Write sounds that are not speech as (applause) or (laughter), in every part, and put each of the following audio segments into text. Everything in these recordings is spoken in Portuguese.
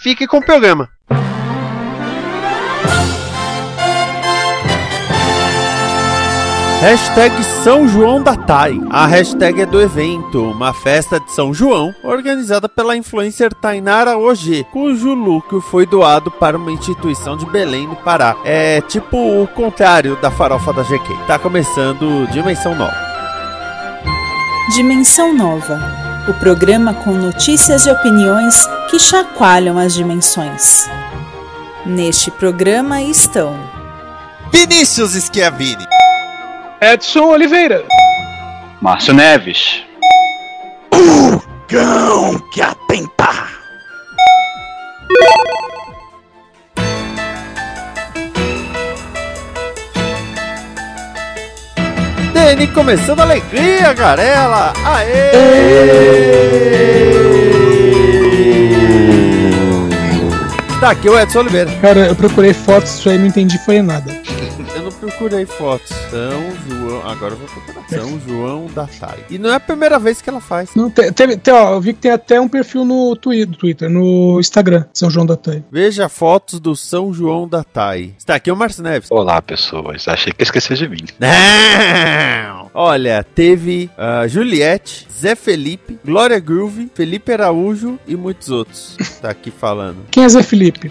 fique com o programa. Hashtag São João da Thay. A hashtag é do evento, uma festa de São João, organizada pela influencer Tainara OG, cujo lucro foi doado para uma instituição de Belém, no Pará. É tipo o contrário da farofa da GQ. Tá começando Dimensão Nova. Dimensão Nova. O programa com notícias e opiniões que chacoalham as dimensões. Neste programa estão Vinícius Schiavini. Edson Oliveira. Márcio Neves. O cão que atenta. Deni começando a alegria, garela! Aê! Tá aqui o Edson Oliveira. Cara, eu procurei fotos, isso aí não entendi foi nada. Procurei fotos. São João. Agora eu vou procurar. São João da Thay. E não é a primeira vez que ela faz. Não, te, teve, te, ó, eu vi que tem até um perfil no Twitter, no Instagram, São João da Thay. Veja fotos do São João da Thay. Está aqui o Márcio Neves. Olá, pessoas. Achei que esqueceu de mim. Não! Olha, teve uh, Juliette, Zé Felipe, Glória Groove, Felipe Araújo e muitos outros. Tá aqui falando. Quem é Zé Felipe?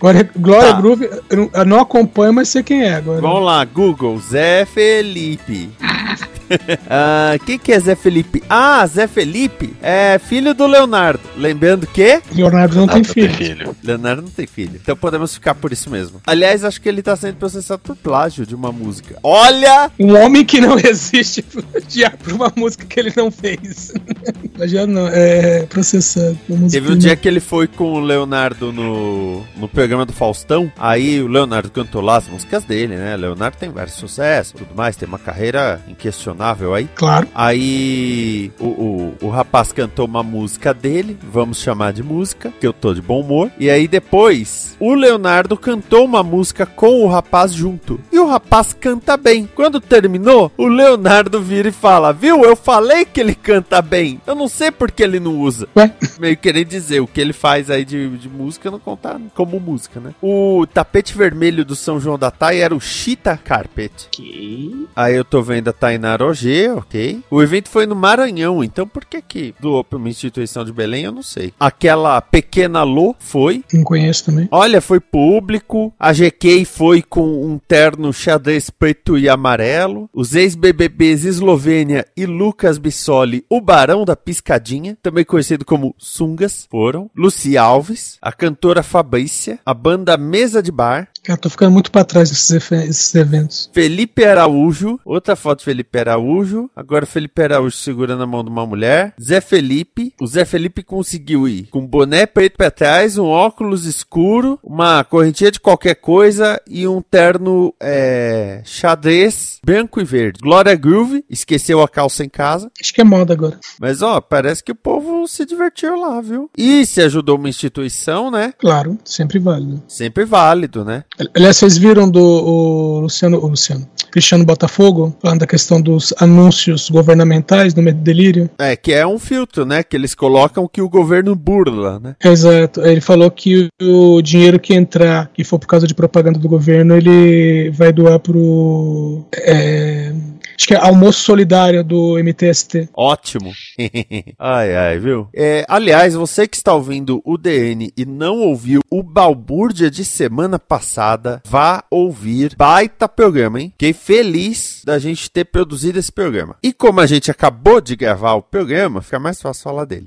Glória, Glória tá. Groove, eu não, eu não acompanho, mas sei quem é agora. Vamos lá, Google, Zé Felipe. (laughs) (laughs) uh, quem que é Zé Felipe? Ah, Zé Felipe é filho do Leonardo. Lembrando que. Leonardo não, ah, tem, não filho. tem, filho. Leonardo não tem filho. Então podemos ficar por isso mesmo. Aliás, acho que ele tá sendo processado por plágio de uma música. Olha! Um homem que não (laughs) existe por uma música que ele não fez. (laughs) Já não, é processado. Teve um dia que ele foi com o Leonardo no, no programa do Faustão. Aí o Leonardo cantou lá as músicas dele, né? Leonardo tem vários sucessos tudo mais, tem uma carreira inquestionável aí. Claro. Aí o, o, o rapaz cantou uma música dele, vamos chamar de música, que eu tô de bom humor. E aí depois o Leonardo cantou uma música com o rapaz junto. E o rapaz canta bem. Quando terminou, o Leonardo vira e fala: Viu, eu falei que ele canta bem. Eu não sei por que ele não usa. Ué? (laughs) Meio querendo dizer, o que ele faz aí de, de música não conta como música, né? O tapete vermelho do São João da Tai era o Chita Carpet. Que? Aí eu tô vendo a Tainara OG, ok. O evento foi no Maranhão, então por que que doou pra uma instituição de Belém, eu não sei. Aquela pequena Lô foi. Não conheço também. Olha, foi público. A GK foi com um terno xadrez preto e amarelo. Os ex-BBBs Eslovênia e Lucas Bissoli, o Barão da Piscadinha, também conhecido como Sungas, foram. Luci Alves, a cantora Fabrícia, a banda Mesa de Bar. Cara, tô ficando muito pra trás desses eventos. Felipe Araújo, outra foto de Felipe Araújo. Agora Felipe Araújo segurando a mão de uma mulher. Zé Felipe. O Zé Felipe conseguiu ir com boné preto pra trás, um óculos escuro, uma correntinha de qualquer coisa e um terno é, xadrez branco e verde. Glória Groove, esqueceu a calça em casa. Acho que é moda agora. Mas ó, parece que o povo se divertiu lá, viu? E se ajudou uma instituição, né? Claro, sempre válido. Sempre válido, né? Aliás, vocês viram do Luciano, Luciano, Cristiano Botafogo, falando da questão dos anúncios governamentais no meio do delírio? É, que é um filtro, né? Que eles colocam que o governo burla, né? Exato. Ele falou que o dinheiro que entrar, que for por causa de propaganda do governo, ele vai doar pro. É, Acho que é almoço solidário do MTST. Ótimo. (laughs) ai, ai, viu? É, aliás, você que está ouvindo o DN e não ouviu o Balbúrdia de semana passada, vá ouvir. Baita programa, hein? Fiquei feliz da gente ter produzido esse programa. E como a gente acabou de gravar o programa, fica mais fácil falar dele.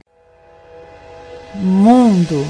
Mundo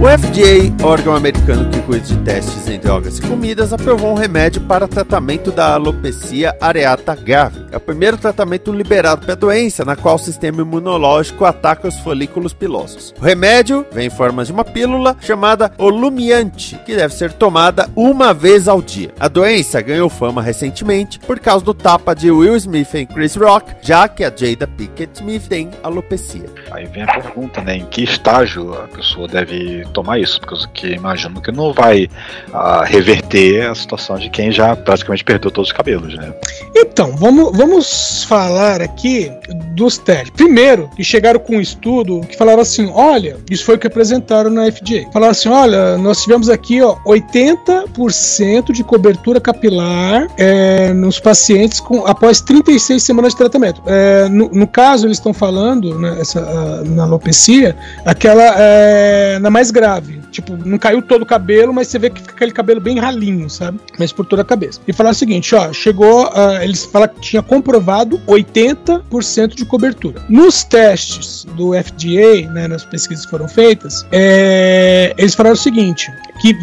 O FDA, órgão americano que cuida de testes em drogas e comidas, aprovou um remédio para tratamento da alopecia areata grave. É o primeiro tratamento liberado para a doença, na qual o sistema imunológico ataca os folículos pilosos. O remédio vem em forma de uma pílula chamada Olumiante, que deve ser tomada uma vez ao dia. A doença ganhou fama recentemente por causa do tapa de Will Smith em Chris Rock, já que a Jada Pinkett Smith tem alopecia. Aí vem a pergunta, né? Em que estágio a pessoa deve tomar isso? Porque que imagino que não vai ah, reverter a situação de quem já praticamente perdeu todos os cabelos, né? Então, vamos, vamos falar aqui dos testes. Primeiro, que chegaram com um estudo que falava assim: olha, isso foi o que apresentaram na FDA. Falaram assim: olha, nós tivemos aqui ó, 80% de cobertura capilar é, nos pacientes com, após 36 semanas de tratamento. É, no, no, caso, eles estão falando, né, essa, a, na alopecia, aquela é, na mais grave. Tipo, não caiu todo o cabelo, mas você vê que fica aquele cabelo bem ralinho, sabe? Mas por toda a cabeça. E falaram o seguinte: ó, chegou, uh, eles falaram que tinha comprovado 80% de cobertura. Nos testes do FDA, né, nas pesquisas que foram feitas, é, eles falaram o seguinte: que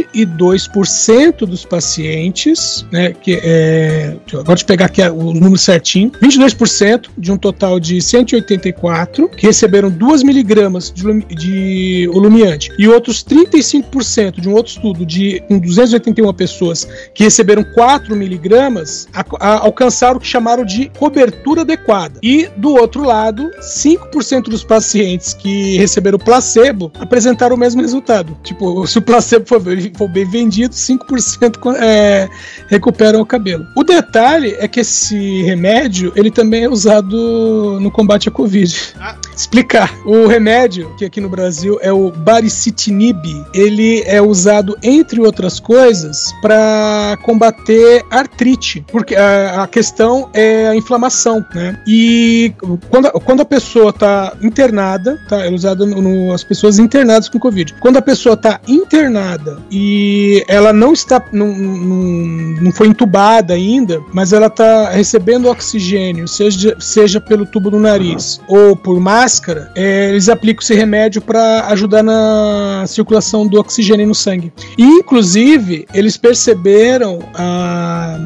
22% dos pacientes, né, que é, agora pegar aqui o número certinho, 22% de um total de 184 que receberam 2 miligramas de, de olumiante e outros 35% de um outro estudo de com 281 pessoas que receberam 4 miligramas alcançaram o que chamaram de cobertura adequada. E do outro lado, 5% dos pacientes que receberam placebo apresentaram o mesmo resultado. Tipo, se o placebo for, for bem vendido, 5% é, recuperam o cabelo. O detalhe é que esse remédio ele também é usado no combate à Covid. Ah. Explicar. O remédio, que aqui no Brasil é o baricitinib, ele é usado, entre outras coisas, para combater artrite. Porque a, a, questão é a inflamação, né? E quando, quando a pessoa está internada, tá? É usado no, no, as pessoas internadas com Covid. Quando a pessoa está internada e ela não está, não, não, não foi entubada ainda, mas ela está recebendo oxigênio, seja, seja pelo tubo do nariz ou por máscara, é, eles aplicam esse remédio para ajudar na circulação do oxigênio no sangue. E, inclusive, eles perceberam a,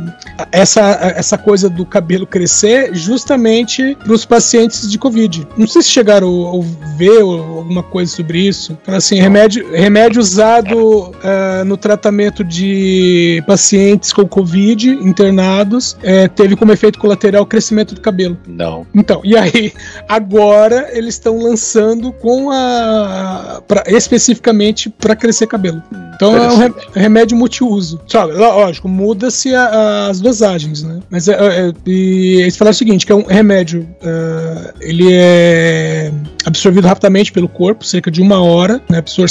essa, essa coisa do cabelo crescer justamente para os pacientes de Covid. Não sei se chegaram a ver alguma coisa sobre isso. Assim, remédio, remédio usado uh, no tratamento de pacientes com Covid internados uh, teve como efeito colateral o crescimento do cabelo. Não. Então, e aí, agora eles estão lançando com a. Pra, especificamente para crescer cabelo. Então é um remédio multiuso. Sabe, lógico, muda-se as dosagens, né? Mas é, é, e eles falaram o seguinte, que é um remédio, uh, ele é absorvido rapidamente pelo corpo, cerca de uma hora, né, absor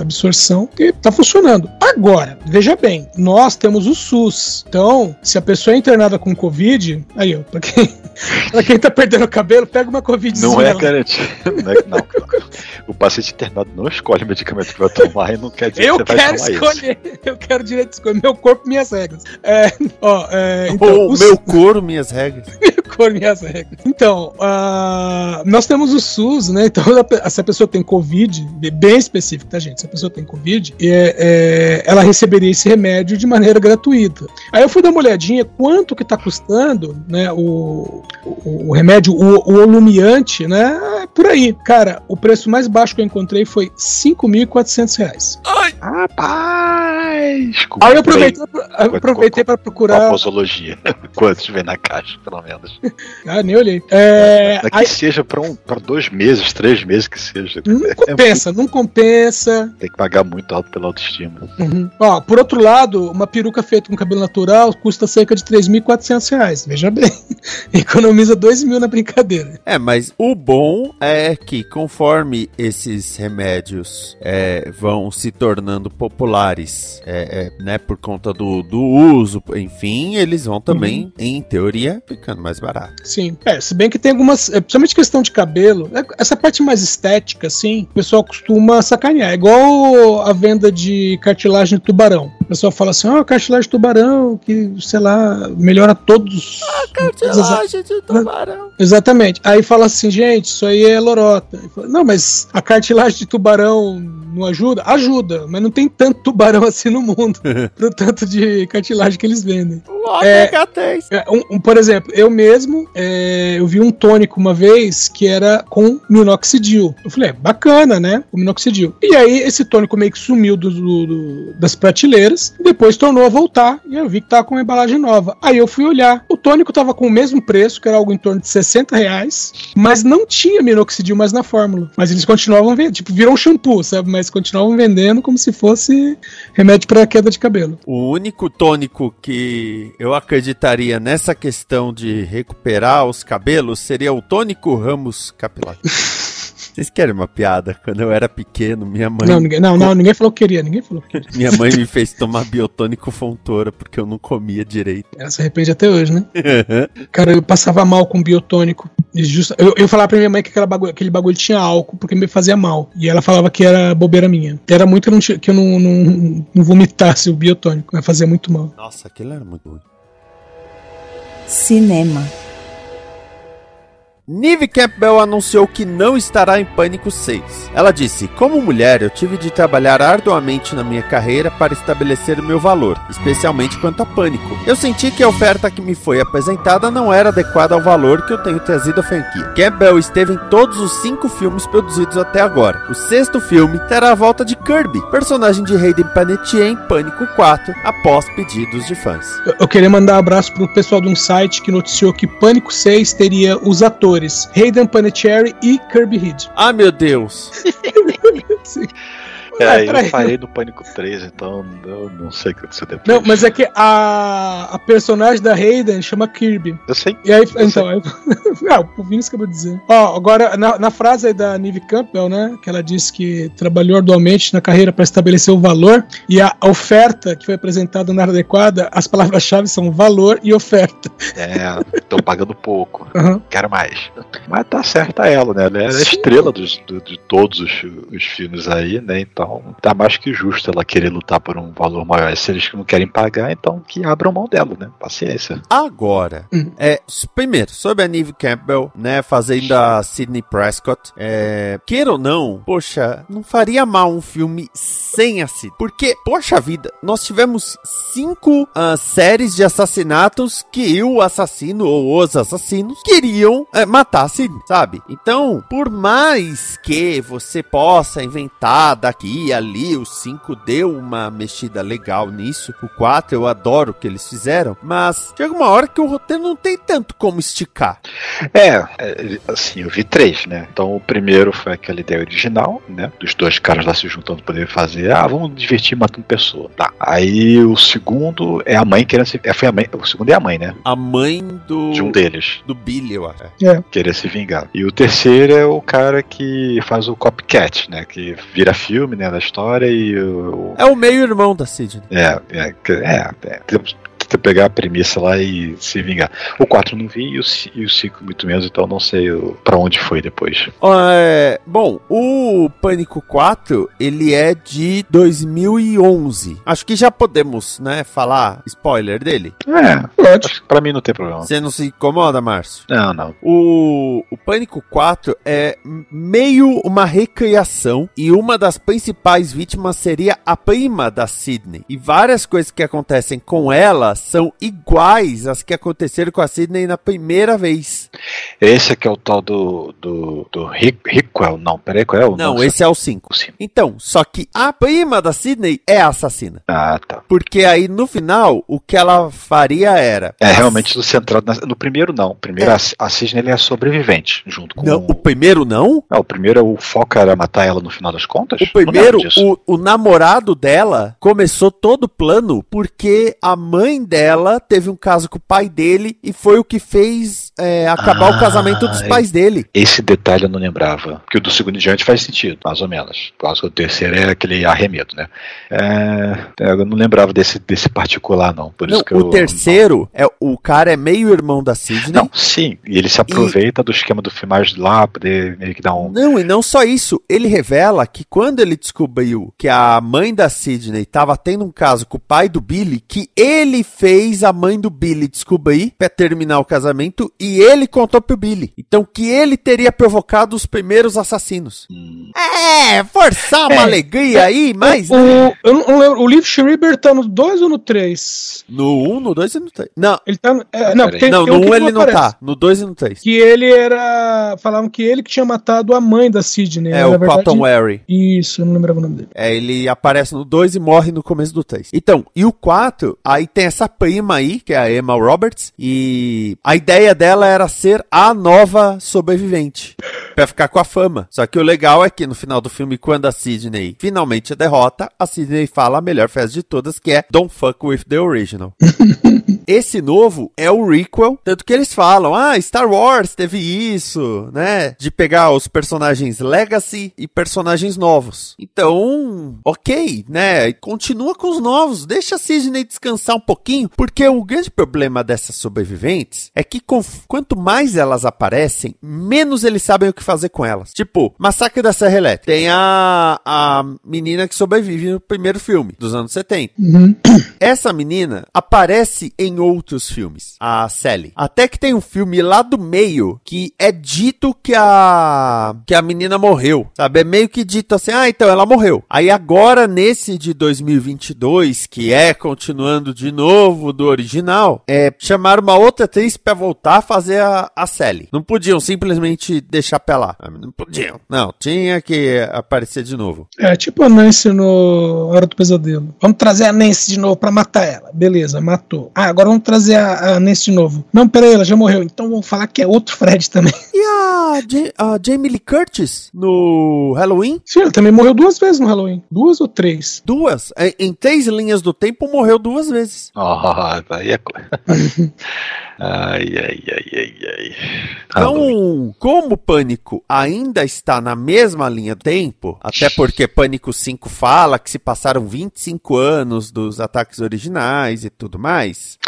absorção, e tá funcionando. Agora, veja bem, nós temos o SUS. Então, se a pessoa é internada com Covid, aí, ó, pra quem, (laughs) pra quem tá perdendo o cabelo, pega uma Covid. Não é garantido. Não, é, não, (laughs) o paciente internado não escolhe o medicamento que vai tomar e não quer dizer eu que você vai tomar escolher, isso. Eu quero direito de escolher. Meu corpo, minhas regras. É, ó, é, então, o meu couro, minhas regras. (laughs) couro, minhas regras. Então, uh, nós temos o SUS, né? Então, se a pessoa tem Covid, bem específico, tá, gente? Se a pessoa tem Covid, é, é, ela receberia esse remédio de maneira gratuita. Aí eu fui dar uma olhadinha quanto que tá custando, né? O, o, o remédio, o, o olumiante, né? Por aí. Cara, o preço mais baixo que eu encontrei foi R$ 5.400. Ai! Rapaz! Aí eu aproveitei, aproveitei para procurar. A posologia. (laughs) Quantos vem na caixa, pelo menos. (laughs) Ah, nem olhei. É, é que aí... seja para um, dois meses, três meses que seja. Não é compensa, muito... não compensa. Tem que pagar muito alto pela autoestima. Uhum. Ó, por outro lado, uma peruca feita com cabelo natural custa cerca de 3.400 reais. Veja bem. (laughs) Economiza 2 mil na brincadeira. É, mas o bom é que conforme esses remédios é, vão se tornando populares, é, é, né, por conta do, do uso, enfim, eles vão também, uhum. em teoria, ficando mais barato. Sim. É, se bem que tem algumas, é, principalmente questão de cabelo, é, essa parte mais estética, assim, o pessoal costuma sacanear. É igual a venda de cartilagem de tubarão. pessoal fala assim, ó, cartilagem de tubarão, que, sei lá, melhora todos. Cartilagem de tubarão. Exatamente. Aí fala assim, gente, isso aí é lorota. Fala, não, mas a cartilagem de tubarão não ajuda? Ajuda, mas não tem tanto tubarão (laughs) assim no mundo. (laughs) pro tanto de cartilagem que eles vendem. O É. 3. É, um- um, por exemplo, eu mesmo, é, eu vi um tônico uma vez que era com minoxidil. Eu falei, é, bacana, né? O minoxidil. E aí esse tônico meio que sumiu do- do- do- das prateleiras, depois tornou a voltar e eu vi que tava com uma embalagem nova. Aí eu fui olhar. O tônico tava com o mesmo preço, que era algo em torno de 60 reais, mas não tinha minoxidil mais na fórmula. Mas eles continuavam vendendo, tipo, virou um shampoo, sabe? Mas continuavam vendendo como se fosse remédio para queda de cabelo. O único tônico que eu acreditaria nessa questão de recuperar os cabelos seria o tônico Ramos Capilar. (laughs) Vocês querem uma piada? Quando eu era pequeno, minha mãe, Não, ninguém, não, não, ninguém falou que queria, ninguém falou que queria. minha mãe me fez tomar biotônico fontora porque eu não comia direito. Ela se arrepende até hoje, né? Cara, eu passava mal com biotônico. Justa- eu, eu falava pra minha mãe que aquela bagulho- aquele bagulho tinha álcool porque me fazia mal. E ela falava que era bobeira minha. Era muito que eu não, que eu não, não- não vomitasse o biotônico, mas fazia muito mal. Nossa, aquilo era muito ruim. Cinema. Neve Campbell anunciou que não estará em Pânico 6. Ela disse: Como mulher, eu tive de trabalhar arduamente na minha carreira para estabelecer o meu valor, especialmente quanto a Pânico. Eu senti que a oferta que me foi apresentada não era adequada ao valor que eu tenho trazido à franquia. Campbell esteve em todos os cinco filmes produzidos até agora. O sexto filme terá a volta de Kirby, personagem de Hayden Panettiere em Pânico 4, após pedidos de fãs. Eu, eu queria mandar um abraço pro pessoal de um site que noticiou que Pânico 6 teria os atores Hayden Panettiere e Kirby Reed. Ah, meu Deus! (laughs) É, Ah, eu parei no Pânico 3, então eu não sei o que aconteceu depois. Não, mas é que a, a personagem da Hayden chama Kirby. Eu sei. E aí, então, aí, ah, (laughs) o Vinícius acabou de dizer. Ó, agora, na, na frase aí da Neve Campbell, né, que ela disse que trabalhou arduamente na carreira para estabelecer o valor e a oferta que foi apresentada não era adequada, as palavras-chave são valor e oferta. É, tô pagando pouco. (laughs) Aham. Quero mais. Mas tá certa ela, né? Ela é a estrela dos, do- de todos os, os filmes aí, né? Então tá mais que justo ela querer lutar por um valor maior. Se eles não querem pagar, então que abram mão dela, né? Paciência. Agora, Hum. é, primeiro, sobre a Neve Campbell, né, fazendo a Sidney Prescott, é, queira ou não, poxa, não faria mal um filme sem a Sidney. Porque, poxa vida, nós tivemos cinco ah, séries de assassinatos que o assassino ou os assassinos queriam é, matar a Sidney, sabe? Então, por mais que você possa inventar daqui e ali, o 5 deu uma mexida legal nisso, o 4 eu adoro o que eles fizeram, mas chega uma hora que o roteiro não tem tanto como esticar. É, é, assim, eu vi três, né? Então o primeiro foi aquela ideia original, né? Dos dois caras lá se juntando pra poder fazer, ah, vamos divertir matando pessoa. Tá. Aí o segundo é a mãe querendo se. É, foi a mãe, o segundo é a mãe, né? A mãe do. De um deles. Do Billy, eu acho. Querer se vingar. E o terceiro é o cara que faz o copycat, né? Que vira filme, né? Da história e o. É o meio-irmão da Sidney. É, é, é, é que pegar a premissa lá e se vingar. O 4 não vi e o 5 muito menos, então não sei pra onde foi depois. É, bom, o Pânico 4, ele é de 2011. Acho que já podemos, né, falar spoiler dele. É, Pode. acho que pra mim não tem problema. Você não se incomoda, Márcio? Não, não. O, o Pânico 4 é meio uma recriação e uma das principais vítimas seria a prima da Sidney. E várias coisas que acontecem com ela são iguais às que aconteceram com a Sidney na primeira vez. Esse aqui é o tal do. do. do Rick- Rickwell. Não, peraí, qual é o Não, nome? esse é o 5. Sim. Então, só que a prima da Sidney é a assassina. Ah, tá. Porque aí no final, o que ela faria era. É realmente do centrado. na- No primeiro, não. O primeiro, a, a Cisne ele é sobrevivente, junto com. Não, o primeiro não? Não, o primeiro, o foco era matar ela no final das contas? O primeiro, o, o namorado dela começou todo o plano porque a mãe dela teve um caso com o pai dele e foi o que fez é, acabar Ah, o casamento dos é. pais dele. Esse detalhe eu não lembrava. Porque o do segundo em diante faz sentido, mais ou menos. Por causa que o terceiro é aquele arremedo, né? É, eu não lembrava desse, desse particular, não. Por Não, isso que o eu, terceiro, é o cara é meio irmão da Sidney. Não, sim. E ele se aproveita do esquema do filmagem lá, poder meio que dar um. Não, e não só isso. Ele revela que quando ele descobriu que a mãe da Sidney estava tendo um caso com o pai do Billy, que ele fez a mãe do Billy descobrir pra terminar o casamento e ele contou pro Billy. Então que ele teria provocado os primeiros assassinos. Hum, É, forçar uma É. alegria aí, mas. O, eu não lembro, o Liv Schreiber tá no 2 ou no 3? No 1, no 2 e no 3. Não, Ele tá. no- É, não, tem, não, um no que 1 ele não aparece. tá. No 2 e no 3. Que ele era. Falavam que ele que tinha matado a mãe da Sidney. É né? o Na verdade- Cotton Wary. Isso, eu não lembrava o nome dele. É, ele aparece no 2 e morre no começo do 3. Então, e o 4, aí tem essa prima aí, que é a Emma Roberts, e a ideia dela era ser a nova sobrevivente. Pra ficar com a fama. Só que o legal é que no final do filme, quando a Sidney finalmente a derrota, a Sidney fala a melhor festa de todas, que é Don't fuck with the original. (laughs) Esse novo é o requel, tanto que eles falam, ah, Star Wars teve isso, né? De pegar os personagens Legacy e personagens novos. Então, ok, né? E Continua com os novos, deixa a Sidney descansar um pouquinho, porque o grande problema dessas sobreviventes é que quanto mais elas aparecem, menos eles sabem o que fazer com elas. Tipo, Massacre da Serra Elétrica. Tem a, a menina que sobrevive no primeiro filme, dos anos 70. Uhum. Essa menina aparece em outros filmes, a Sally. Até que tem um filme lá do meio que é dito que a que a menina morreu, sabe? É meio que dito assim: "Ah, então ela morreu". Aí agora nesse de 2022, que é continuando de novo do original, é chamaram uma outra atriz pra voltar a fazer a, a Sally. Não podiam simplesmente deixar pra lá. Não podiam. Não, tinha que aparecer de novo. É tipo a Nancy no Hora do Pesadelo. Vamos trazer a Nancy de novo pra matar ela. Beleza, matou. Ah, agora vamos trazer a, a Nancy de novo. Não, peraí, ela já morreu. Então vamos falar que é outro Fred também. (laughs) E a, Ja- a Jamie Lee Curtis no Halloween? Sim, ela também morreu duas vezes no Halloween. Duas ou três? Duas. Em três linhas do tempo morreu duas vezes. Ah, daí é. (laughs) ai, ai, ai, ai, ai. Então, como Pânico ainda está na mesma linha do tempo, até porque Pânico 5 fala que se passaram 25 anos dos ataques originais e tudo mais.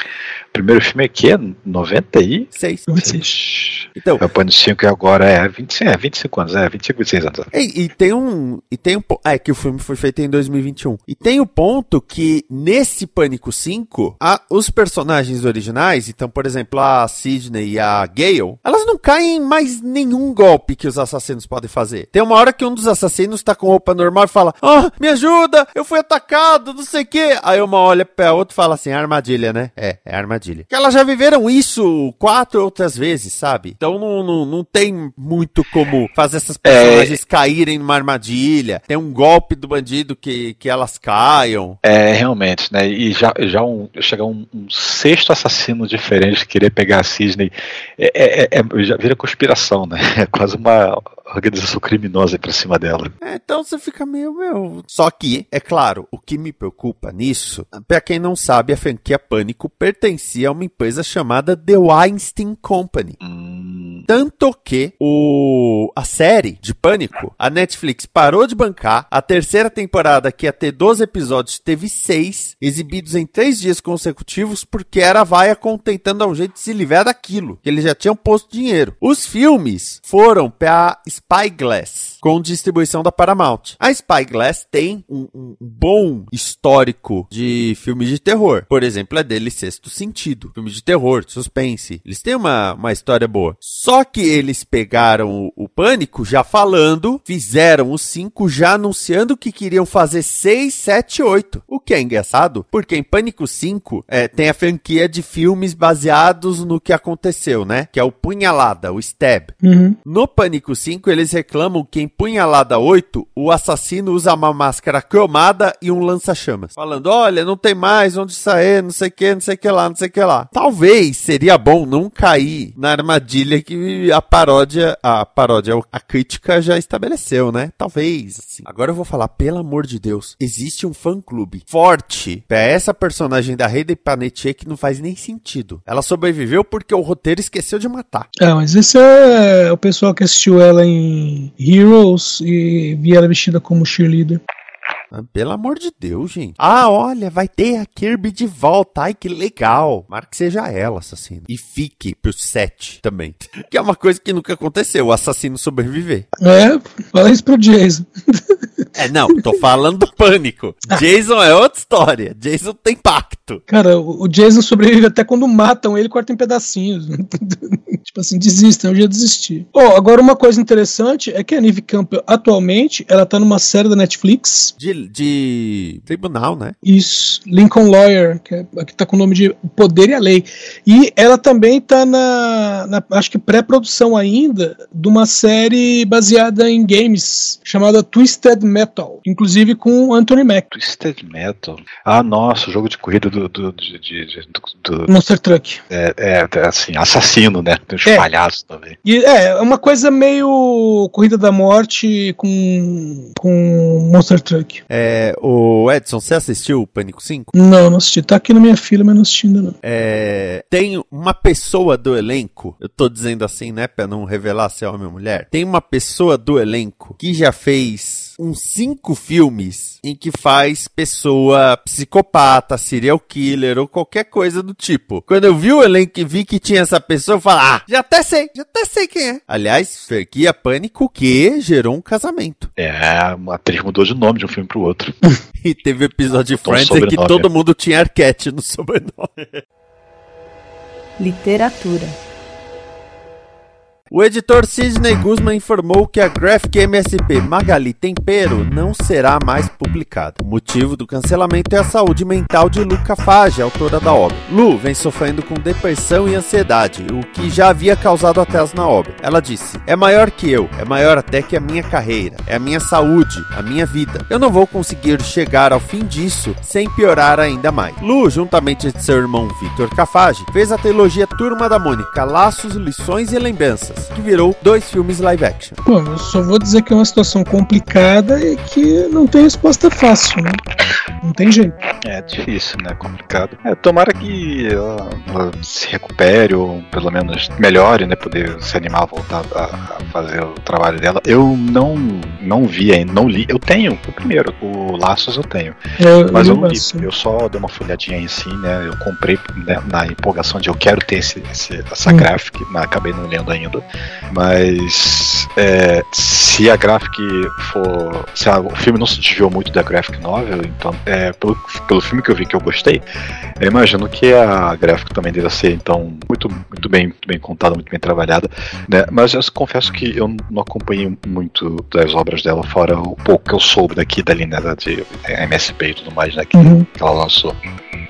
O primeiro filme aqui é 90 e. Seis. 26. Então, É o Pânico 5 e agora é 25, é 25 anos, é 25, 26 anos. E, e tem um. E tem um. É que o filme foi feito em 2021. E tem o ponto que nesse Pânico 5, a- os personagens originais, então, por exemplo, a Sidney e a Gale, elas não caem em mais nenhum golpe que os assassinos podem fazer. Tem uma hora que um dos assassinos tá com roupa normal e fala: Ah, me ajuda, eu fui atacado, não sei o quê. Aí uma olha pra outra e fala assim: armadilha, né? É, é armadilha. Que elas já viveram isso quatro outras vezes, sabe? Então não, não, não tem muito como fazer essas personagens caírem numa armadilha. Tem um golpe do bandido que, que elas caiam. É, realmente, né? E já, já um, chegar um, um sexto assassino diferente querer pegar a Sidney é, é- é- é- já vira conspiração, né? (laughs) É quase uma organização criminosa pra cima dela. É, então você fica meio, meu. Só que, é claro, o que me preocupa nisso, pra quem não sabe, a franquia Pânico pertencia a uma empresa chamada The Weinstein Company. Hum, Tanto que o a série de Pânico, a Netflix parou de bancar. A terceira temporada, que ia ter 12 episódios, teve 6, exibidos em 3 dias consecutivos, porque era a Vaia tentando dar um jeito de se livrar daquilo, que eles já tinham posto dinheiro. Os filmes foram pra Spyglass, com distribuição da Paramount. A Spyglass tem um, um bom histórico de filmes de terror. Por exemplo, é dele Sexto Sentido. Filme de terror, suspense. Eles têm uma, uma história boa. Só que eles pegaram o, o Pânico já falando, fizeram os 5 já anunciando que queriam fazer 6, 7, 8. O que é engraçado, porque em Pânico 5 é, tem a franquia de filmes baseados no que aconteceu, né? Que é o Punhalada, o Stab. Uhum. No Pânico 5, eles reclamam que em Punhalada 8, o assassino usa uma máscara cromada e um lança-chamas. Falando, olha, não tem mais onde sair, não sei o que, não sei o que lá, não sei o que lá. Talvez seria bom não cair na armadilha que a paródia, a paródia, a crítica já estabeleceu, né? Talvez. assim. Agora eu vou falar, pelo amor de Deus, existe um fã-clube forte pra essa personagem da Rei de Panetier que não faz nem sentido. Ela sobreviveu porque o roteiro esqueceu de matar. Ah, mas esse é o pessoal que assistiu ela em Heroes e via ela vestida como cheerleader. Ah, Pelo amor de Deus, gente. Ah, olha, vai ter a Kirby de volta. Ai, que legal. Marque que seja ela, assassino. E fique pro set também. (laughs) Que é uma coisa que nunca aconteceu, o assassino sobreviver. É, fala isso pro Jason. (laughs) É, não, tô falando do pânico. Jason é outra história. Jason tem pacto. Cara, o Jason sobrevive até quando matam ele, cortam em pedacinhos. (laughs) tipo assim, desistem, eu já desisti. Ó, agora uma coisa interessante é que a Neve Campbell, atualmente, ela tá numa série da Netflix. De, de tribunal, né? Isso, Lincoln Lawyer, que, é, que tá com o nome de O Poder e a Lei. E ela também tá na, na acho que pré-produção ainda, de uma série baseada em games, chamada Twisted Metal. Inclusive com Anthony Mack, Twisted Metal. Ah, nossa, o jogo de corrida do. do, de- de- de- do- do- Monster Truck. é, é, assim, assassino, né? Tem os É. palhaços também. E é, é uma coisa meio Corrida da Morte com, com Monster Truck. É, o Edson, você assistiu o Pânico 5? Não, não assisti. Tá aqui na minha fila, mas não assisti ainda não. É, tem uma pessoa do elenco, eu tô dizendo assim, né, pra não revelar se é homem ou mulher. Tem uma pessoa do elenco que já fez uns cinco filmes em que faz pessoa psicopata, serial killer ou qualquer coisa do tipo. Quando eu vi o elenco e vi que tinha essa pessoa, eu falei, ah, já até sei, já até sei quem é. Aliás, franquia Pânico que gerou um casamento. É, uma atriz mudou de nome de um filme pro outro. (laughs) E teve episódio de Botou um Friends em que todo mundo tinha Arquette no sobrenome. Literatura. O editor Sidney Guzman informou que a Graphic MSP Magali Tempero não será mais publicada. O motivo do cancelamento é a saúde mental de Luca Fage, autora da obra. Lu vem sofrendo com depressão e ansiedade, o que já havia causado atraso na obra. Ela disse: É maior que eu, é maior até que a minha carreira, é a minha saúde, a minha vida. Eu não vou conseguir chegar ao fim disso sem piorar ainda mais. Lu, juntamente de seu irmão Victor Cafage, fez a trilogia Turma da Mônica, Laços, Lições e Lembranças, que virou dois filmes live action. Bom, eu só vou dizer que é uma situação complicada e que não tem resposta fácil, né? Não tem jeito. É difícil, né? Complicado. É, tomara que ela, ela se recupere ou pelo menos melhore, né? Poder se animar a voltar a, a fazer o trabalho dela. Eu não, não vi ainda, não li. Eu tenho o primeiro, o Laços eu tenho. Eu, Mas eu não li. assim, Eu só dei uma folhadinha aí sim, né? Eu comprei né, na empolgação de eu quero ter esse, esse- essa Hum. graphic, mas acabei não lendo ainda. Mas é, se a graphic for. Se a- o filme não se desviou muito da graphic novel, então é, pelo, pelo filme que eu vi que eu gostei, eu imagino que a graphic também deva ser então muito, muito bem, muito bem contada, muito bem trabalhada. Né? Mas eu confesso que eu não acompanhei muito das obras dela, fora o pouco que eu soube daqui e dali, né? da- De MSP e tudo mais, né? Que, Uhum. que ela lançou.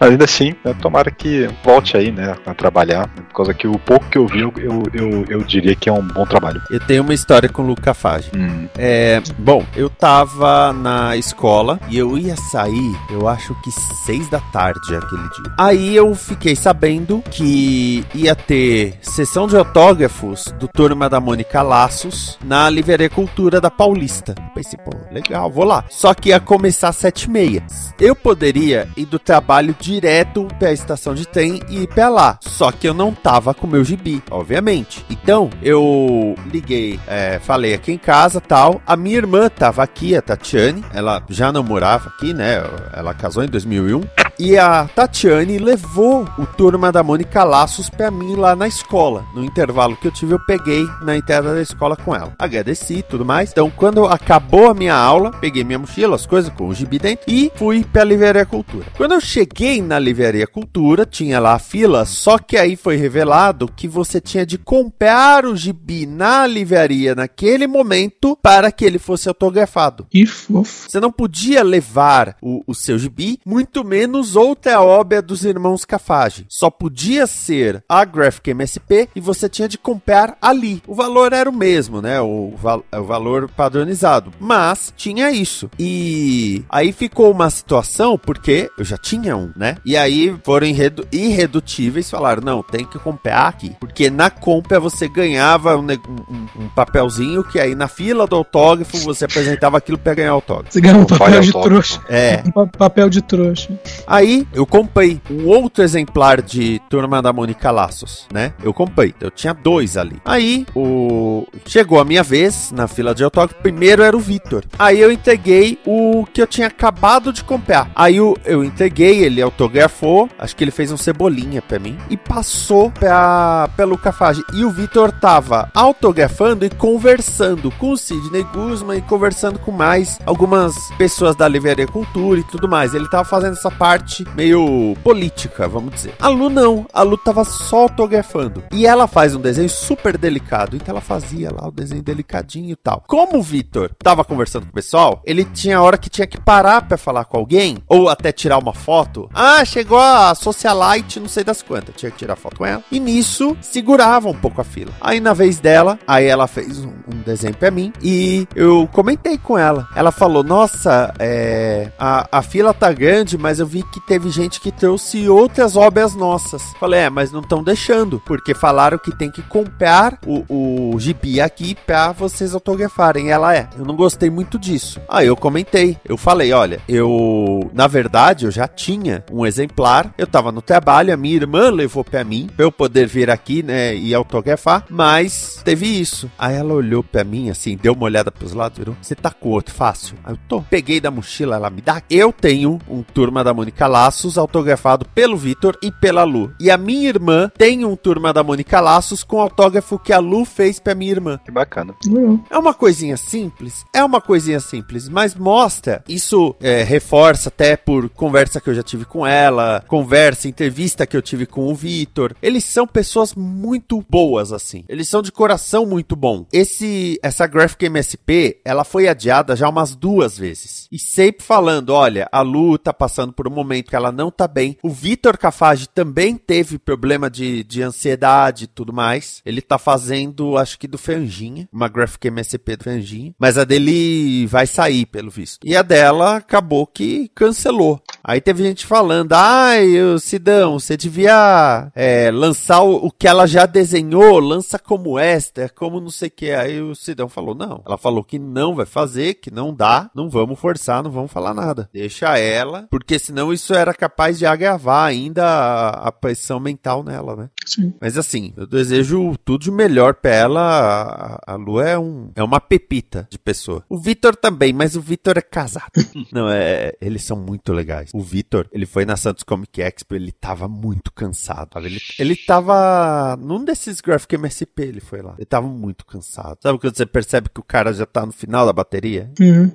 Mas ainda assim, né, tomara que volte aí, né, a trabalhar, por causa que o pouco que eu vi, eu, eu, eu, eu diria que é um bom trabalho. Eu tenho uma história com o Luca Fage. Hum, É, bom, eu tava na escola e eu ia sair, eu acho que seis da tarde aquele dia. Aí eu fiquei sabendo que ia ter sessão de autógrafos do Turma da Mônica Laços na Livraria Cultura da Paulista. Pensei, pô, legal, vou lá. Só que ia começar às sete e meia. Eu poderia ir do trabalho direto pra estação de trem e ir pra lá. Só que eu não tava com meu gibi, obviamente. Então, eu liguei, é, falei aqui em casa tal. A minha irmã tava aqui, a Tatiane. Ela já não morava aqui, né? Ela casou em 2001. E a Tatiane levou o Turma da Mônica Laços pra mim lá na escola. No intervalo que eu tive, eu peguei na entrada da escola com ela. Agradeci e tudo mais. Então, quando acabou a minha aula, peguei minha mochila, as coisas com o gibi dentro e fui pra Livraria Cultura. Quando eu cheguei na Livraria Cultura, tinha lá a fila, só que aí foi revelado que você tinha de comprar o gibi na livraria naquele momento para que ele fosse autografado. Que fofo. Você não podia levar o, o seu gibi, muito menos usou ter a óbia dos irmãos Cafage. Só podia ser a Graphic MSP e você tinha de comprar ali. O valor era o mesmo, né? O, val o valor padronizado. Mas tinha isso. E aí ficou uma situação, porque eu já tinha um, né? E aí foram irredu irredutíveis falaram: não, tem que comprar aqui. Porque na compra você ganhava um, um, um papelzinho que aí na fila do autógrafo você apresentava aquilo para ganhar autógrafo. Você ganha um papel de autógrafo. trouxa. É. Um pa- papel de trouxa. Aí eu comprei um outro exemplar de Turma da Mônica Laços, né? Eu comprei, eu tinha dois ali. Aí o chegou a minha vez na fila de autógrafo. Primeiro era o Vitor. Aí eu entreguei o que eu tinha acabado de comprar. Aí eu, eu entreguei, ele autografou. Acho que ele fez um cebolinha pra mim e passou pra, pelo Cafage. E o Vitor tava autografando e conversando com o Sidney Guzman e conversando com mais algumas pessoas da Livraria Cultura e tudo mais. Ele tava fazendo essa parte meio política, vamos dizer. A Lu não, a Lu tava só autografando. E ela faz um desenho super delicado, então ela fazia lá o desenho delicadinho e tal. Como o Vitor tava conversando com o pessoal, ele tinha hora que tinha que parar pra falar com alguém, ou até tirar uma foto. Ah, chegou a socialite, não sei das quantas, tinha que tirar foto com ela. E nisso, segurava um pouco a fila. Aí na vez dela, aí ela fez um, um desenho pra mim e eu comentei com ela. Ela falou: Nossa, é, a, a fila tá grande, mas eu vi que teve gente que trouxe outras obras nossas. Falei: É, mas não estão deixando, porque falaram que tem que comprar o, o gibi aqui pra vocês autografarem. Ela é, eu não gostei muito disso. Aí eu comentei, eu falei: Olha, eu, na verdade, eu já tinha um exemplar, eu tava no trabalho, a minha irmã levou pra mim, pra eu poder vir aqui, né, e autografar, mas teve isso. Aí ela olhou pra mim, assim, deu uma olhada pros lados, virou, você tá com outro fácil? Aí eu tô. Peguei da mochila, ela me dá. Eu tenho um Turma da Mônica Laços autografado pelo Vitor e pela Lu. E a minha irmã tem um Turma da Mônica Laços com autógrafo que a Lu fez pra minha irmã. Que bacana. Não. É uma coisinha simples? É uma coisinha simples, mas mostra. Isso é, reforça até por conversa que eu já tive com ela, conversa, entrevista que eu tive com o Vitor. Eles são pessoas muito boas, assim. Eles são de coração muito bom. Esse, essa Graphic MSP, ela foi adiada já umas duas vezes. E sempre falando: olha, a Lu tá passando por um momento que ela não tá bem. O Vitor Cafage também teve problema de, de ansiedade e tudo mais. Ele tá fazendo, acho que do Franjinha, uma Graphic MSP do Franjinha. Mas a dele vai sair, pelo visto. E a dela acabou que cancelou. Aí teve gente falando, ai, ô, Sidão, você devia é, lançar o, o que ela já desenhou, lança como extra, como não sei o que. Aí o Sidão falou, não. Ela falou que não vai fazer, que não dá, não vamos forçar, não vamos falar nada. Deixa ela, porque senão isso era capaz de agravar ainda a, a pressão mental nela, né? Sim. Mas assim, eu desejo tudo de melhor pra ela. A, a Lu é, um, é uma pepita de pessoa. O Vitor também, mas o Vitor é casado. (laughs) Não, é. Eles são muito legais. O Vitor, ele foi na Santos Comic Expo, ele tava muito cansado. sabe? Ele, ele tava. Num desses Graphic MSP, ele foi lá. Ele tava muito cansado. Sabe quando você percebe que o cara já tá no final da bateria? Uhum.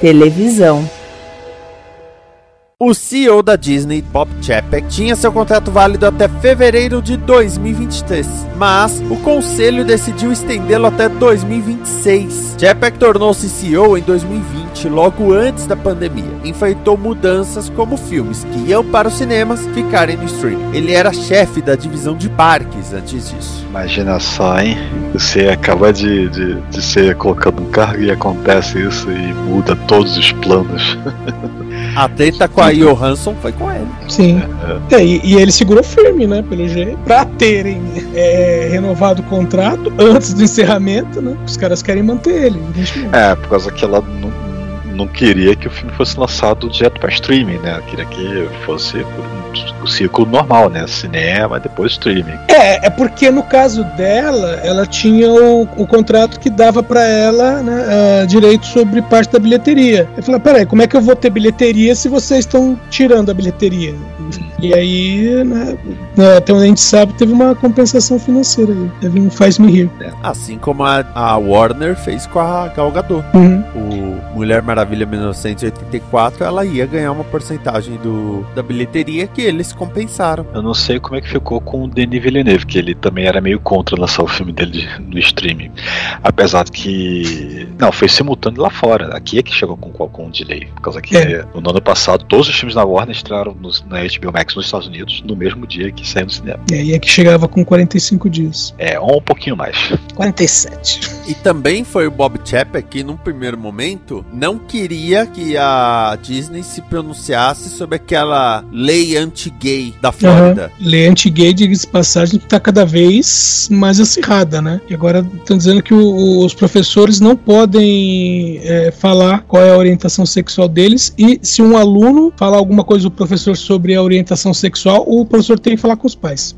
Televisão. O CEO da Disney, Bob Chapek, tinha seu contrato válido até fevereiro de 2023, mas o conselho decidiu estendê-lo até 2026. Chapek tornou-se CEO em 2020, logo antes da pandemia. Enfrentou mudanças como filmes que iam para os cinemas ficarem no streaming. Ele era chefe da divisão de parques antes disso. Imagina só, hein? Você acaba de, de, de ser colocado no cargo e acontece isso e muda todos os planos. (laughs) A treta com a Johansson foi com ele. Sim. É, e, e ele segurou firme, né? Pelo jeito. Pra terem é, renovado o contrato antes do encerramento, né? Os caras querem manter ele. É, por causa que ela não, não queria que o filme fosse lançado direto para streaming, né? Ela queria que fosse por um, o ciclo normal, né? Cinema, depois streaming. É, é porque no caso dela, ela tinha o, o contrato que dava pra ela né, ah, direito sobre parte da bilheteria. Eu falei, peraí, como é que eu vou ter bilheteria se vocês estão tirando a bilheteria? E aí, né, até onde a gente sabe, teve uma compensação financeira. Teve um faz-me rir. Assim como a, a Warner fez com a Gal Gadot. Uhum. O Mulher Maravilha 1984, ela ia ganhar uma porcentagem do, da bilheteria que eles compensaram. Eu não sei como é que ficou com o Denis Villeneuve, que ele também era meio contra lançar o filme dele de- no streaming. Apesar de que. Não, foi simultâneo lá fora. Aqui é que chegou com, com um delay. Por causa que É. no ano passado todos os filmes da Warner estrearam nos- na HBO Max nos Estados Unidos no mesmo dia que saiu no cinema. E aí é que chegava com 45 dias. É, ou um pouquinho mais. 47. E também foi o Bob Chapek que, num primeiro momento, não queria que a Disney se pronunciasse sobre aquela lei anti-gay da Flórida. Lei anti-gay, diga-se de passagem, que tá cada vez mais acirrada, né? E agora estão dizendo que o- os professores não podem é, falar qual é a orientação sexual deles e se um aluno falar alguma coisa do professor sobre a orientação sexual, o professor tem que falar com os pais.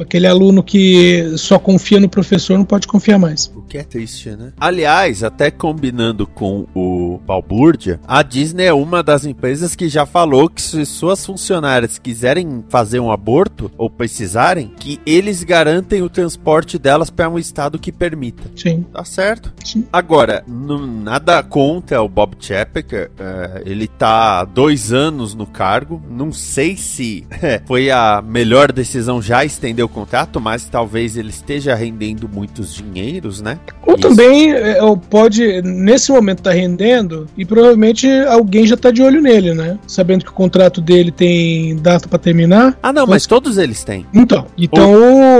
Aquele aluno que só confia no professor não pode confiar mais. O que é triste, né? Aliás, até combinando com o Balbúrdia, a Disney é uma das empresas que já falou que se suas funcionárias quiserem fazer um aborto ou precisarem, que eles garantem o transporte delas para um estado que permita. Sim. Tá certo? Sim. Agora, não- nada contra o Bob Chapek. é, ele tá há dois anos no cargo. Não sei se é, (laughs) foi a melhor decisão já estender o contrato, mas talvez ele esteja rendendo muitos dinheiros, né? Ou Isso. também é, ou pode, nesse momento, tá rendendo e provavelmente alguém já tá de olho nele, né? Sabendo que o contrato dele tem data pra terminar. Ah, não, mas todos eles têm. Então, então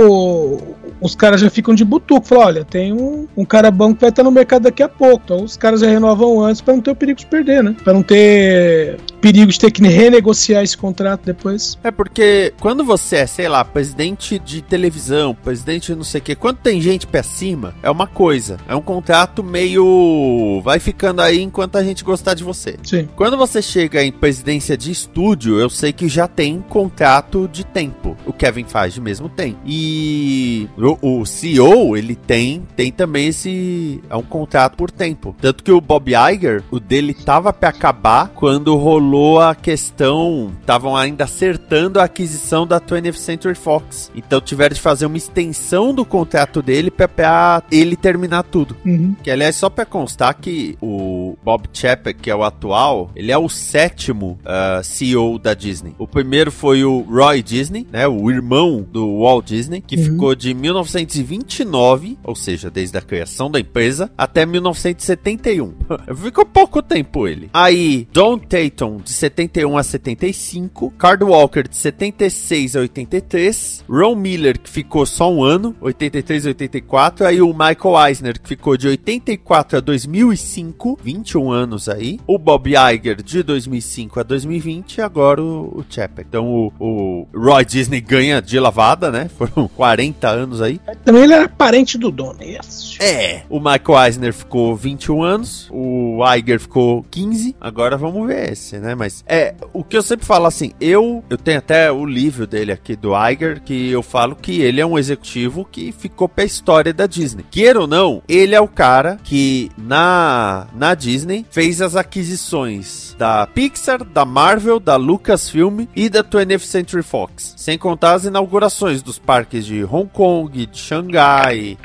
o- os caras já ficam de butuco. Falam, olha, tem um, um cara bom que vai estar no mercado daqui a pouco. Então os caras já renovam antes pra não ter o perigo de perder, né? Pra não ter perigo de ter que renegociar esse contrato depois. É porque quando você é, sei lá, presidente de televisão, presidente de não sei o que, quando tem gente pra cima, é uma coisa. É um contrato meio. Vai ficando aí enquanto a gente gostar de você. Sim. Quando você chega em presidência de estúdio, eu sei que já tem contrato de tempo. O Kevin Feige mesmo tem. E o, o CEO, ele tem, tem também esse é um contrato por tempo. Tanto que o Bob Iger, o dele tava pra acabar quando rolou a questão, estavam ainda acertando a aquisição da 20th Century Fox. Então tiveram de fazer uma extensão do contrato dele pra ele terminar tudo. Uhum. Que aliás, só pra constar que o Bob Chapek, que é o atual, ele é o sétimo ah, CEO da Disney. O primeiro foi o Roy Disney, né? O irmão do Walt Disney, que Uhum. ficou de 1929, ou seja, desde a criação da empresa, até 1971. (laughs) Ficou pouco tempo ele. Aí, Don Tatum, de 71 a 75, Card Walker, de 76 a 83, Ron Miller, que ficou só um ano, 83 a 84, aí o Michael Eisner, que ficou de 84 a 2005, 21 anos aí, o Bob Iger, de 2005 a 2020, e agora o, o Chapek. Então o, o Roy Disney ganha de lavada, né? (laughs) Foram 40 anos aí. Também ele era parente do dono. Yes. É. O Michael Eisner ficou 21 anos, o Iger ficou 15. Agora vamos ver esse, né? Mas é, o que eu sempre falo assim, eu eu tenho até o livro dele aqui do Iger que eu falo que ele é um executivo que ficou pra história da Disney. Queira ou não, ele é o cara que na na Disney fez as aquisições da Pixar, da Marvel, da Lucasfilm e da 20th Century Fox, sem contar as inaugurações dos parques de Hong Kong, de Xangai,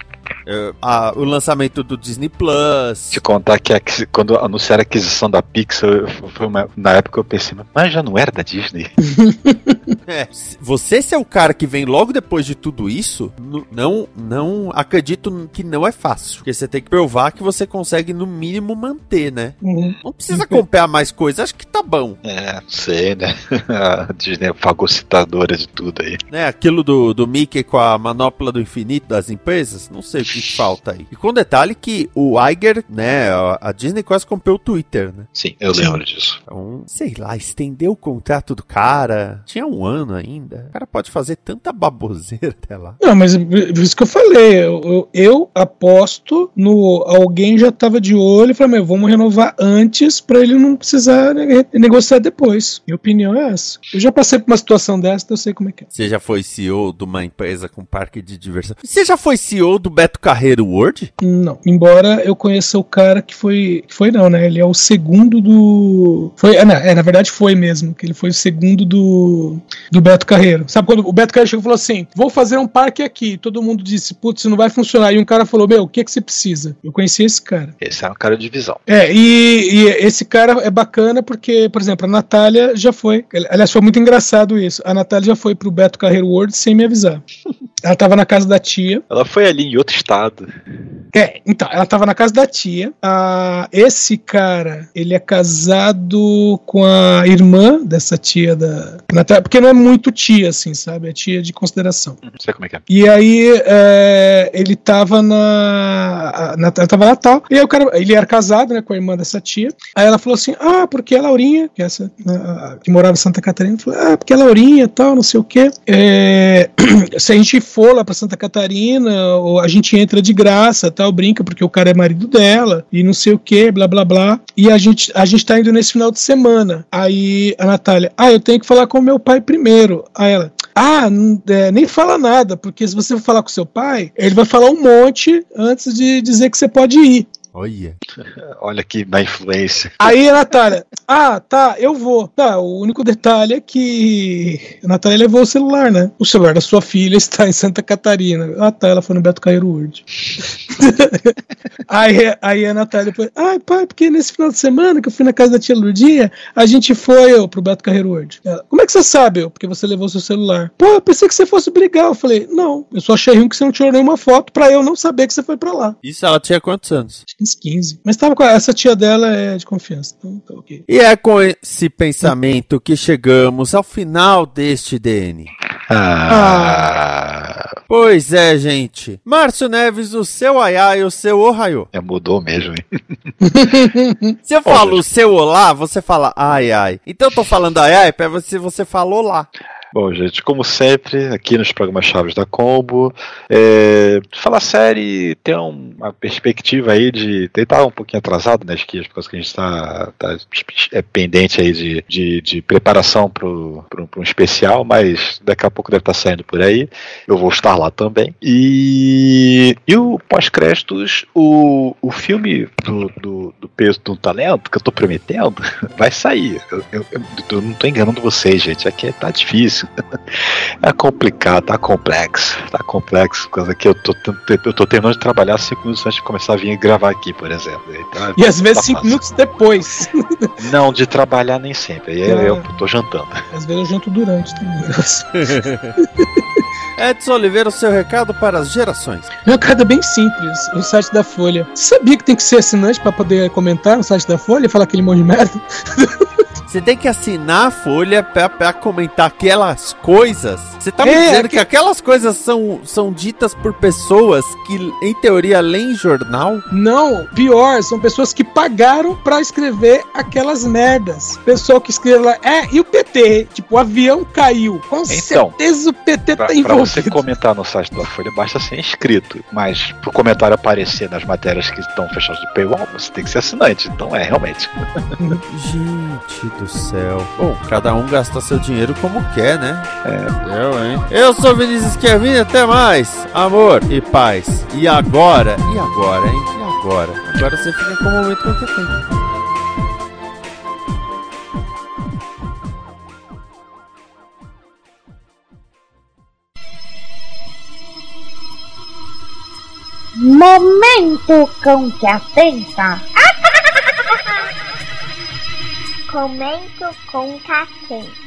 a- o lançamento do Disney Plus. Te contar que a quando anunciaram a aquisição da Pixar, foi uma- na época eu pensei, mas já não era da Disney? (laughs) É, você se é o cara que vem logo depois de tudo isso, não, não acredito que não é fácil. Porque você tem que provar que você consegue no mínimo manter, né? Uhum. Não precisa comprar mais coisa, acho que tá bom. É, não sei, né? (laughs) A Disney é fagocitadora de tudo aí. Né, aquilo do, do Mickey com a manopla do infinito das empresas, não sei o que falta aí. E com detalhe que o Iger, né, a Disney quase comprou o Twitter, né? Sim, eu Sim. lembro disso. Então, sei lá, estendeu o contrato do cara. Tinha um ano ainda. O cara pode fazer tanta baboseira até lá. Não, mas por isso que eu falei, eu, eu- eu aposto no alguém já tava de olho e falou, mas vamos renovar antes pra ele não precisar ne- negociar depois. Minha opinião é essa. Eu já passei por uma situação dessa, então eu sei como é que é. Você já foi CEO de uma empresa com parque de diversão. Você já foi CEO do Beto Carreiro World? Não. Embora eu conheça o cara que foi. que foi não, né? Ele é o segundo do. Foi, ah, não, é, na verdade foi mesmo, que ele foi o segundo do, do Beto Carreiro. Sabe quando o Beto Carreiro chegou e falou assim: vou fazer um parque aqui. Todo mundo disse, putz, isso não vai funcionar. E um cara falou: Meu, o que, que você precisa? Eu conheci esse cara. Esse é um cara de visão. É, e, e esse cara é bacana porque, por exemplo, a Natália já foi. Aliás, foi muito engraçado isso. A Natália já foi pro Beto Carreiro World sem me avisar. Ela tava na casa da tia. Ela foi ali em outro estado. É, então, ela tava na casa da tia. Ah, esse cara, ele é casado com a irmã dessa tia da Natália, porque não é muito tia, assim, sabe? É tia de consideração. Não sei como é que é. E aí é, ele tava na. A Natália tava lá tal. E aí o cara. Ele era casado, né, com a irmã dessa tia. Aí ela falou assim: Ah, porque a Laurinha, que, é essa, a- a- que morava em Santa Catarina, falou, ah, porque a Laurinha tal, não sei o quê. É, (clears throat) se a gente for lá pra Santa Catarina, ou a gente entra de graça, tal, brinca, porque o cara é marido dela, e não sei o que, blá blá blá. E a gente, a gente tá indo nesse final de semana. Aí a Natália, ah, eu tenho que falar com meu pai primeiro. Aí ela, ah, é, nem fala nada, porque se você for falar com seu pai, ele vai falar um monte antes de dizer que você pode ir. Olha. (laughs) Olha aqui na influência. Aí a Natália, ah, tá, eu vou. Tá, o único detalhe é que a Natália levou o celular, né? O celular da sua filha está em Santa Catarina. Ah, tá, ela foi no Beto Cairo World. (laughs) aí, aí a Natália depois, ai, pai, porque nesse final de semana que eu fui na casa da tia Lurdinha, a gente foi eu, pro Beto Carreiro World. Ela, Como é que você sabe? Eu, porque você levou seu celular. Pô, eu pensei que você fosse brigar. Eu falei, não, eu só achei ruim que você não tirou nenhuma foto pra eu não saber que você foi pra lá. Isso ela tinha quantos anos? Acho que uns 15. Mas tava com essa tia dela é de confiança, então tá ok. E é com esse pensamento que chegamos ao final deste DN. Ah, Pois é, gente. Márcio Neves, o seu aiá e o seu ohaiô. é, mudou mesmo, hein? Se eu falo o seu olá, você fala ai ai. Então eu tô falando ai ai pra você, você falou lá. Bom, gente, como sempre, aqui nos programas Chaves da Combo, é, falar série tem um- uma perspectiva aí de. Tá um pouquinho atrasado nas quias, por causa que a gente tá, tá é, pendente aí de, de, de preparação para um, especial, mas daqui a pouco deve estar saindo por aí. Eu vou estar lá também. E, e o pós-créditos, o, o filme do, do, do peso do talento que eu tô prometendo (laughs) vai sair. Eu, eu- eu- não tô enganando vocês, gente. Aqui tá difícil. É complicado, tá complexo. Tá complexo, por causa que eu tô, eu tô terminando de trabalhar cinco minutos antes de começar a vir gravar aqui, por exemplo. Então, E às vezes tá cinco fácil. minutos depois. (laughs) Não, de trabalhar nem sempre. Aí eu, eu tô jantando. Às vezes eu janto durante também. (laughs) Edson Oliveira, o seu recado para as gerações. Meu cara é bem simples, o site da Folha. Você sabia que tem que ser assinante pra poder comentar no site da Folha e falar aquele monte de merda? (laughs) Você tem que assinar a folha pra, pra comentar aquelas coisas. Você tá me É, dizendo que- que aquelas coisas são, são ditas por pessoas que, em teoria, leem jornal? Não, pior, são pessoas que pagaram pra escrever aquelas merdas. Pessoal que escreve lá, é, e o PT? Tipo, o avião caiu. Com Então, certeza o PT Pra, tá pra você envolvido. comentar no site da Folha, basta ser inscrito. Mas pro comentário aparecer nas matérias que estão fechadas do paywall, você tem que ser assinante. Então é, realmente. (laughs) Gente do céu. Bom, cada um gasta seu dinheiro como quer, né? É. Eu, hein? Eu sou Vinícius Kevin, até mais. Amor e paz. E agora? E agora, hein? E agora? Agora você fica com o momento competente. Momento cão que atenta. (laughs) Comento com catenta.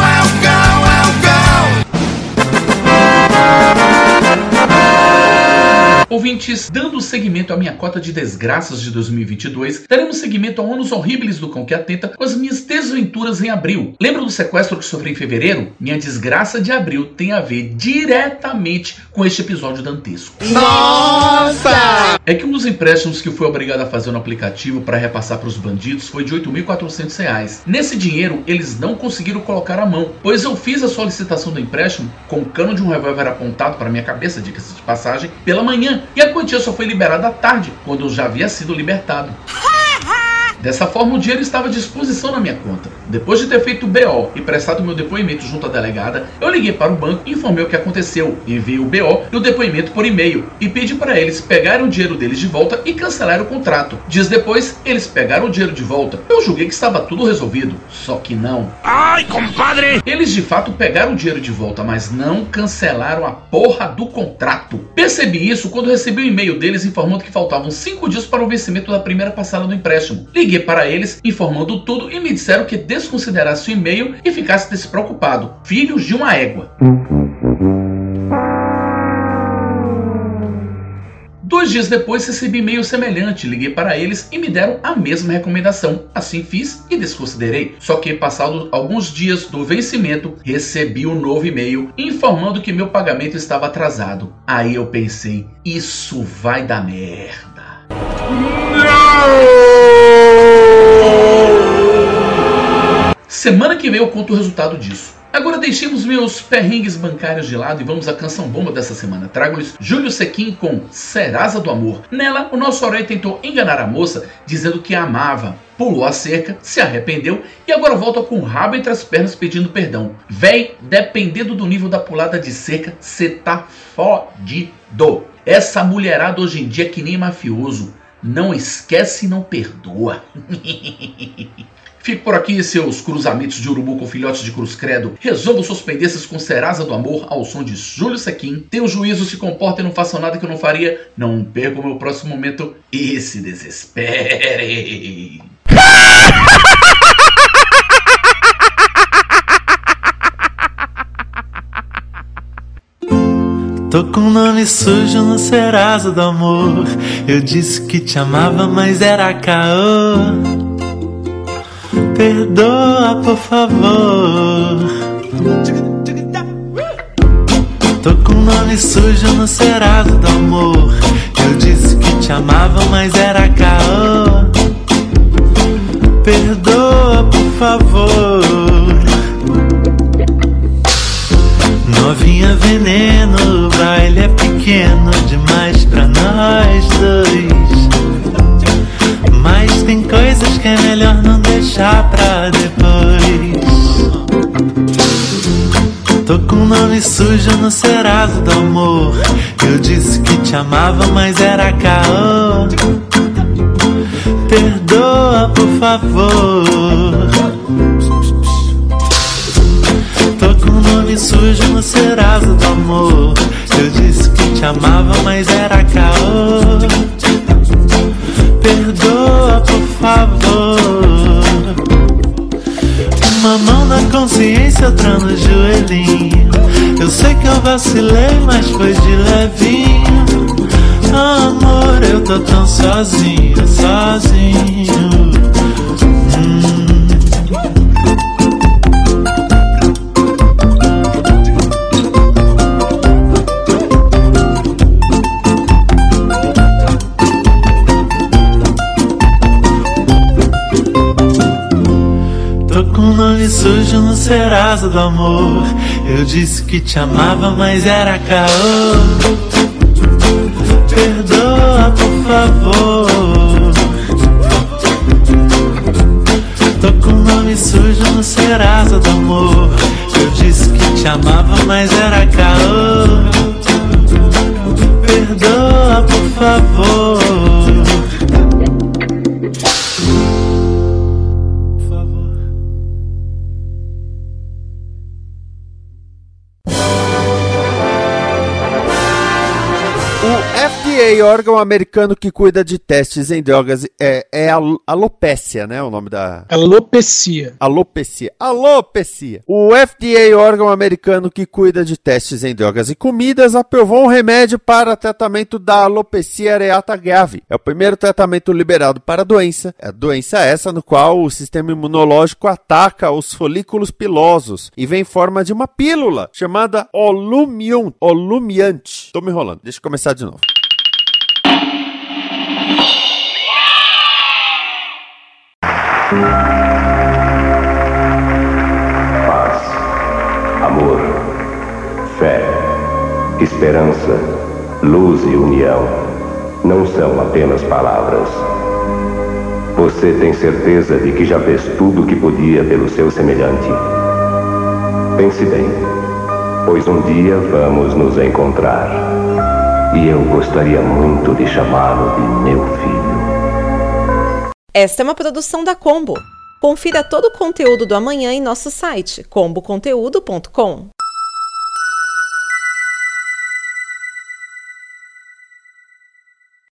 Thank you. Ouvintes, dando seguimento à minha cota de desgraças de 2022, daremos seguimento a anos horríveis do cão que atenta com as minhas desventuras em abril. Lembra do sequestro que sofri em fevereiro? Minha desgraça de abril tem a ver diretamente com este episódio dantesco. Nossa! É que um dos empréstimos que fui obrigado a fazer no aplicativo para repassar para os bandidos foi de R$ 8.400. Nesse dinheiro, eles não conseguiram colocar a mão, pois eu fiz a solicitação do empréstimo com o cano de um revólver apontado para minha cabeça, diga-se de passagem, pela manhã, e a quantia só foi liberada à tarde, quando eu já havia sido libertado. Dessa forma, o dinheiro estava à disposição na minha conta. Depois de ter feito o BO e prestado meu depoimento junto à delegada, eu liguei para o banco e informei o que aconteceu, enviei o BO e o depoimento por e-mail e pedi para eles pegarem o dinheiro deles de volta e cancelar o contrato. Dias depois, eles pegaram o dinheiro de volta. Eu julguei que estava tudo resolvido, só que não. Ai, compadre! Eles de fato pegaram o dinheiro de volta, mas não cancelaram a porra do contrato. Percebi isso quando recebi o e-mail deles informando que faltavam 5 dias para o vencimento da primeira parcela do empréstimo. Liguei para eles informando tudo e me disseram que desconsiderasse o e-mail e ficasse despreocupado. Filhos de uma égua. Dois dias depois recebi e-mail semelhante, liguei para eles e me deram a mesma recomendação. Assim fiz e desconsiderei. Só que passados alguns dias do vencimento, recebi um novo e-mail informando que meu pagamento estava atrasado. Aí eu pensei, isso vai dar merda. Semana que vem eu conto o resultado disso. Agora deixemos meus perrengues bancários de lado e vamos à canção bomba dessa semana. Trago-lhes Júlio Sequin com Serasa do Amor. Nela, o nosso herói tentou enganar a moça dizendo que a amava, pulou a cerca, se arrependeu e agora volta com o rabo entre as pernas pedindo perdão. Véi, dependendo do nível da pulada de cerca, cê tá fodido. Essa mulherada hoje em dia é que nem mafioso. Não esquece e não perdoa. (laughs) Fico por aqui, seus cruzamentos de urubu com filhotes de cruz credo. Resolvo suas pendências com Serasa do Amor ao som de Júlio Sequim. O juízo, se comporta e não façam nada que eu não faria. Não perca o meu próximo momento e se desespere. Tô com nome sujo no Serasa do amor. Eu disse que te amava, mas era caô. Perdoa, por favor. Tô com nome sujo no Serasa do amor. Eu disse que te amava, mas era caô. Perdoa, por favor. Novinha veneno, o baile é pequeno demais pra nós dois. Mas tem coisas que é melhor não deixar pra depois. Tô com nome sujo no Serasa do amor. Eu disse que te amava, mas era caô. Perdoa, por favor. Amor. Eu disse que te amava, mas era caô. Perdoa, por favor. Uma mão na consciência, outra no joelhinho. Eu sei que eu vacilei, mas foi de levinho. Amor, eu tô tão sozinho, sozinho. Hum. Nome sujo no Serasa do amor. Eu disse que te amava, mas era caô. Perdoa, por favor. Tô com nome sujo no Serasa do amor. Eu disse que te amava, mas era caô. Perdoa, por favor. FDA FDA, órgão americano que cuida de testes em drogas, é, é al alopécia, né? O nome da. Alopecia. Alopecia. Alopecia. O FDA, órgão americano que cuida de testes em drogas e comidas, aprovou um remédio para tratamento da alopecia areata grave. É o primeiro tratamento liberado para a doença. É a doença essa no qual o sistema imunológico ataca os folículos pilosos e vem em forma de uma pílula chamada Olumiant. Olumiante. Tô me enrolando. Deixa eu começar de novo. Paz, amor, fé, esperança, luz e união não são apenas palavras. Você tem certeza de que já fez tudo o que podia pelo seu semelhante? Pense bem, pois um dia vamos nos encontrar. E eu gostaria muito de chamá-lo de meu filho. Esta é uma produção da Combo. Confira todo o conteúdo do amanhã em nosso site comboconteúdo.com.